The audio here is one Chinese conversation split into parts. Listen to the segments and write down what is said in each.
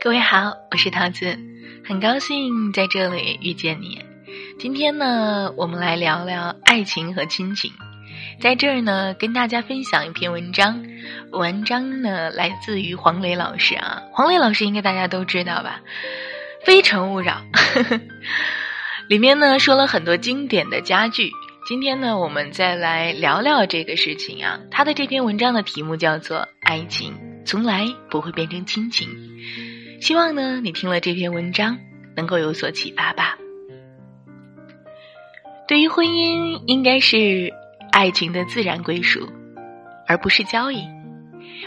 各位好，我是桃子，很高兴在这里遇见你。今天呢，我们来聊聊爱情和亲情。在这儿呢，跟大家分享一篇文章，文章呢来自于黄磊老师啊。黄磊老师应该大家都知道吧，《非诚勿扰》里面呢说了很多经典的佳句。今天呢，我们再来聊聊这个事情啊。他的这篇文章的题目叫做《爱情从来不会变成亲情》。希望呢，你听了这篇文章能够有所启发吧。对于婚姻，应该是爱情的自然归属，而不是交易。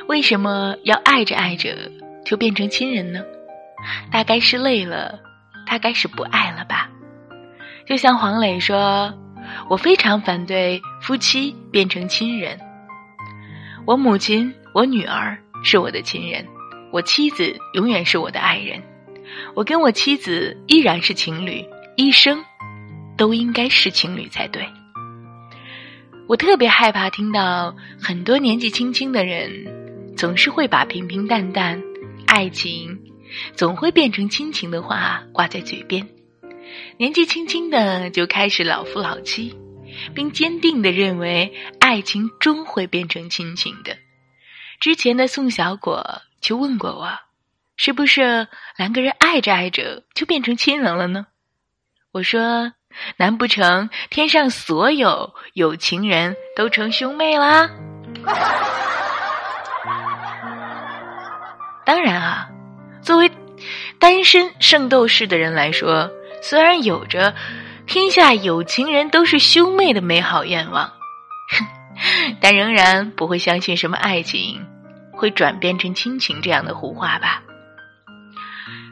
为什么要爱着爱着就变成亲人呢？大概是累了，大概是不爱了吧。就像黄磊说。我非常反对夫妻变成亲人。我母亲、我女儿是我的亲人，我妻子永远是我的爱人。我跟我妻子依然是情侣，一生都应该是情侣才对。我特别害怕听到很多年纪轻轻的人总是会把平平淡淡、爱情总会变成亲情的话挂在嘴边。年纪轻轻的就开始老夫老妻，并坚定的认为爱情终会变成亲情的。之前的宋小果就问过我，是不是两个人爱着爱着就变成亲人了呢？我说，难不成天上所有有情人都成兄妹啦？当然啊，作为单身圣斗士的人来说。虽然有着天下有情人都是兄妹的美好愿望，哼 但仍然不会相信什么爱情会转变成亲情这样的胡话吧。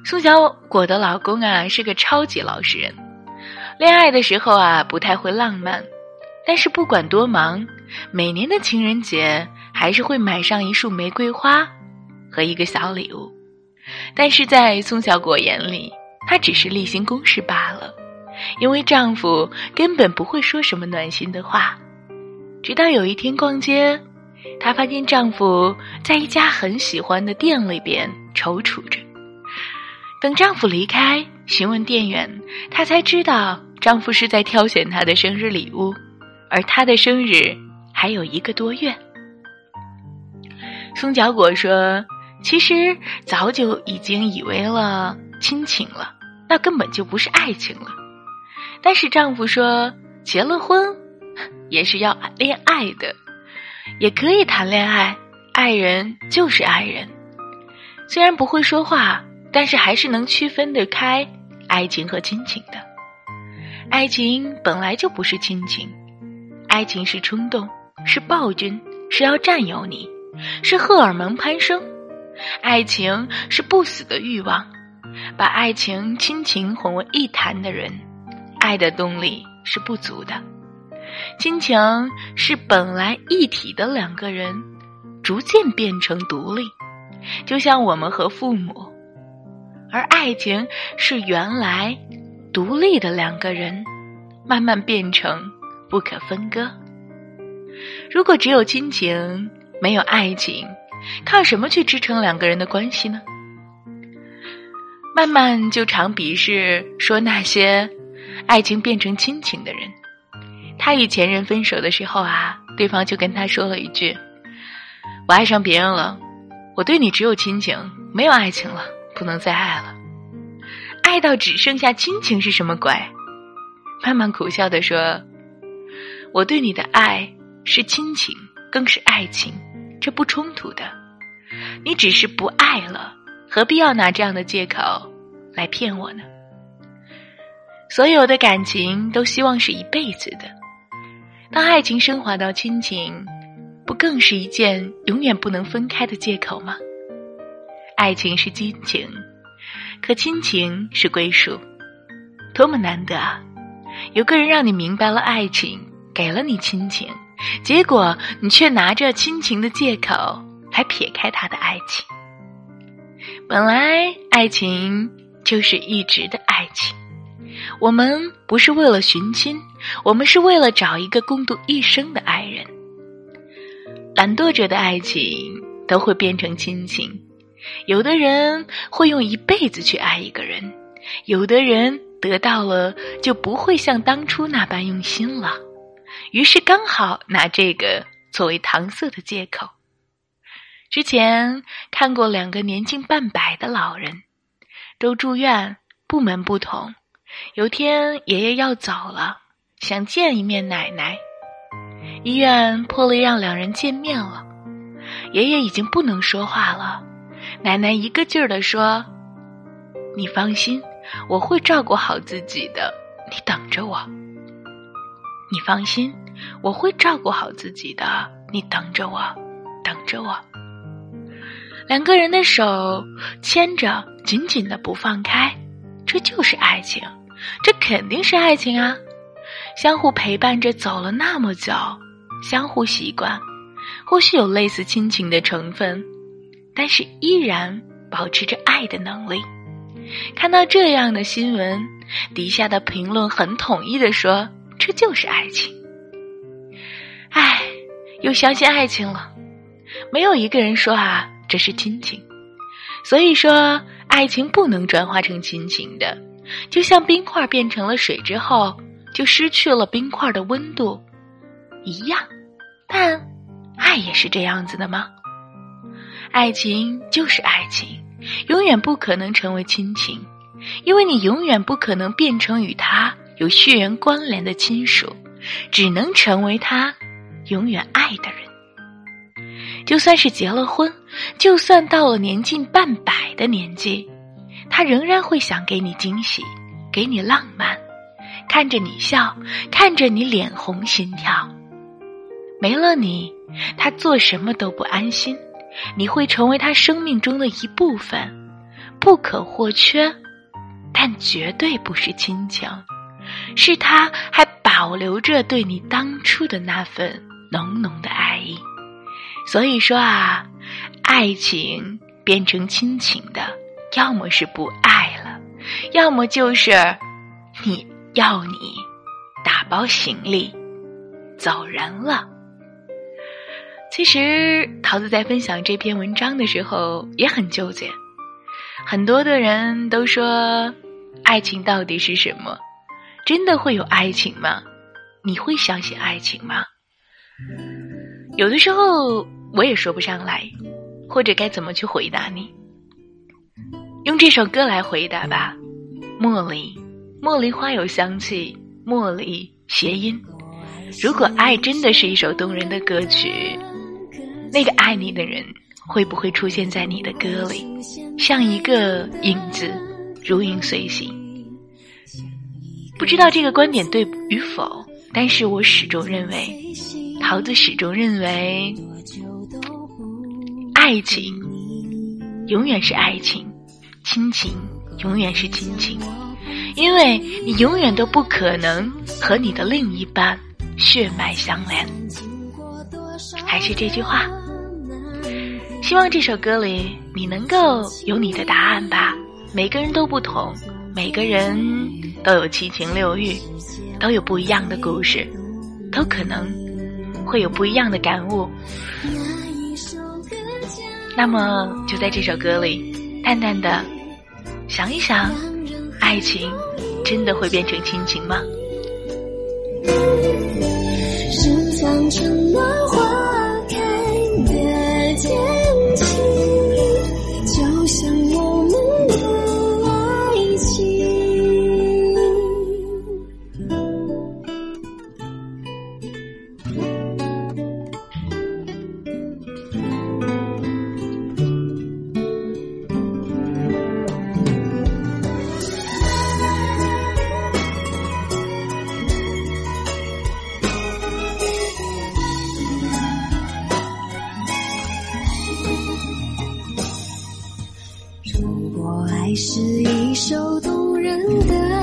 宋小果的老公啊是个超级老实人，恋爱的时候啊不太会浪漫，但是不管多忙，每年的情人节还是会买上一束玫瑰花和一个小礼物。但是在宋小果眼里。他只是例行公事罢了，因为丈夫根本不会说什么暖心的话。直到有一天逛街，她发现丈夫在一家很喜欢的店里边踌躇着。等丈夫离开，询问店员，她才知道丈夫是在挑选她的生日礼物，而她的生日还有一个多月。松角果说：“其实早就已经以为了亲情了。”那根本就不是爱情了，但是丈夫说结了婚也是要恋爱的，也可以谈恋爱，爱人就是爱人。虽然不会说话，但是还是能区分得开爱情和亲情的。爱情本来就不是亲情，爱情是冲动，是暴君，是要占有你，是荷尔蒙攀升。爱情是不死的欲望。把爱情、亲情混为一谈的人，爱的动力是不足的。亲情是本来一体的两个人，逐渐变成独立，就像我们和父母；而爱情是原来独立的两个人，慢慢变成不可分割。如果只有亲情，没有爱情，靠什么去支撑两个人的关系呢？慢慢就常鄙视说那些爱情变成亲情的人。他与前任分手的时候啊，对方就跟他说了一句：“我爱上别人了，我对你只有亲情，没有爱情了，不能再爱了。爱到只剩下亲情是什么鬼？”慢慢苦笑的说：“我对你的爱是亲情，更是爱情，这不冲突的。你只是不爱了。”何必要拿这样的借口来骗我呢？所有的感情都希望是一辈子的，当爱情升华到亲情，不更是一件永远不能分开的借口吗？爱情是激情，可亲情是归属，多么难得啊！有个人让你明白了爱情，给了你亲情，结果你却拿着亲情的借口来撇开他的爱情。本来爱情就是一直的爱情，我们不是为了寻亲，我们是为了找一个共度一生的爱人。懒惰者的爱情都会变成亲情，有的人会用一辈子去爱一个人，有的人得到了就不会像当初那般用心了，于是刚好拿这个作为搪塞的借口。之前看过两个年近半百的老人，都住院，部门不同。有天爷爷要走了，想见一面奶奶，医院破例让两人见面了。爷爷已经不能说话了，奶奶一个劲儿的说：“你放心，我会照顾好自己的，你等着我。你放心，我会照顾好自己的，你等着我，等着我。”两个人的手牵着，紧紧的不放开，这就是爱情，这肯定是爱情啊！相互陪伴着走了那么久，相互习惯。或许有类似亲情的成分，但是依然保持着爱的能力。看到这样的新闻，底下的评论很统一的说：“这就是爱情。”唉，又相信爱情了。没有一个人说啊，这是亲情。所以说，爱情不能转化成亲情的，就像冰块变成了水之后，就失去了冰块的温度一样。但。爱也是这样子的吗？爱情就是爱情，永远不可能成为亲情，因为你永远不可能变成与他有血缘关联的亲属，只能成为他永远爱的人。就算是结了婚，就算到了年近半百的年纪，他仍然会想给你惊喜，给你浪漫，看着你笑，看着你脸红心跳。没了你。他做什么都不安心，你会成为他生命中的一部分，不可或缺，但绝对不是亲情，是他还保留着对你当初的那份浓浓的爱意。所以说啊，爱情变成亲情的，要么是不爱了，要么就是你要你打包行李走人了。其实，桃子在分享这篇文章的时候也很纠结。很多的人都说，爱情到底是什么？真的会有爱情吗？你会相信爱情吗？有的时候我也说不上来，或者该怎么去回答你？用这首歌来回答吧。茉莉，茉莉花有香气，茉莉谐音。如果爱真的是一首动人的歌曲。那个爱你的人会不会出现在你的歌里，像一个影子，如影随形？不知道这个观点对与否，但是我始终认为，桃子始终认为，爱情永远是爱情，亲情永远是亲情，因为你永远都不可能和你的另一半血脉相连。还是这句话。希望这首歌里你能够有你的答案吧。每个人都不同，每个人都有七情六欲，都有不一样的故事，都可能会有不一样的感悟。那么就在这首歌里，淡淡的想一想，爱情真的会变成亲情吗？世上春暖花你是一首动人的。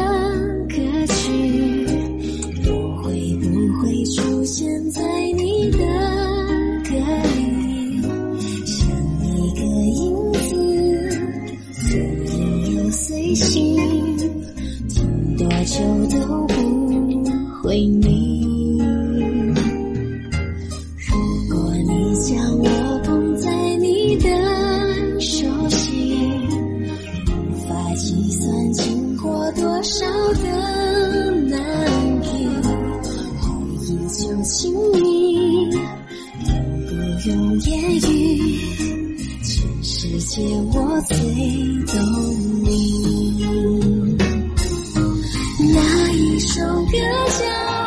少的难题，爱意就亲密，不用言语，全世界我最懂你。那一首歌叫。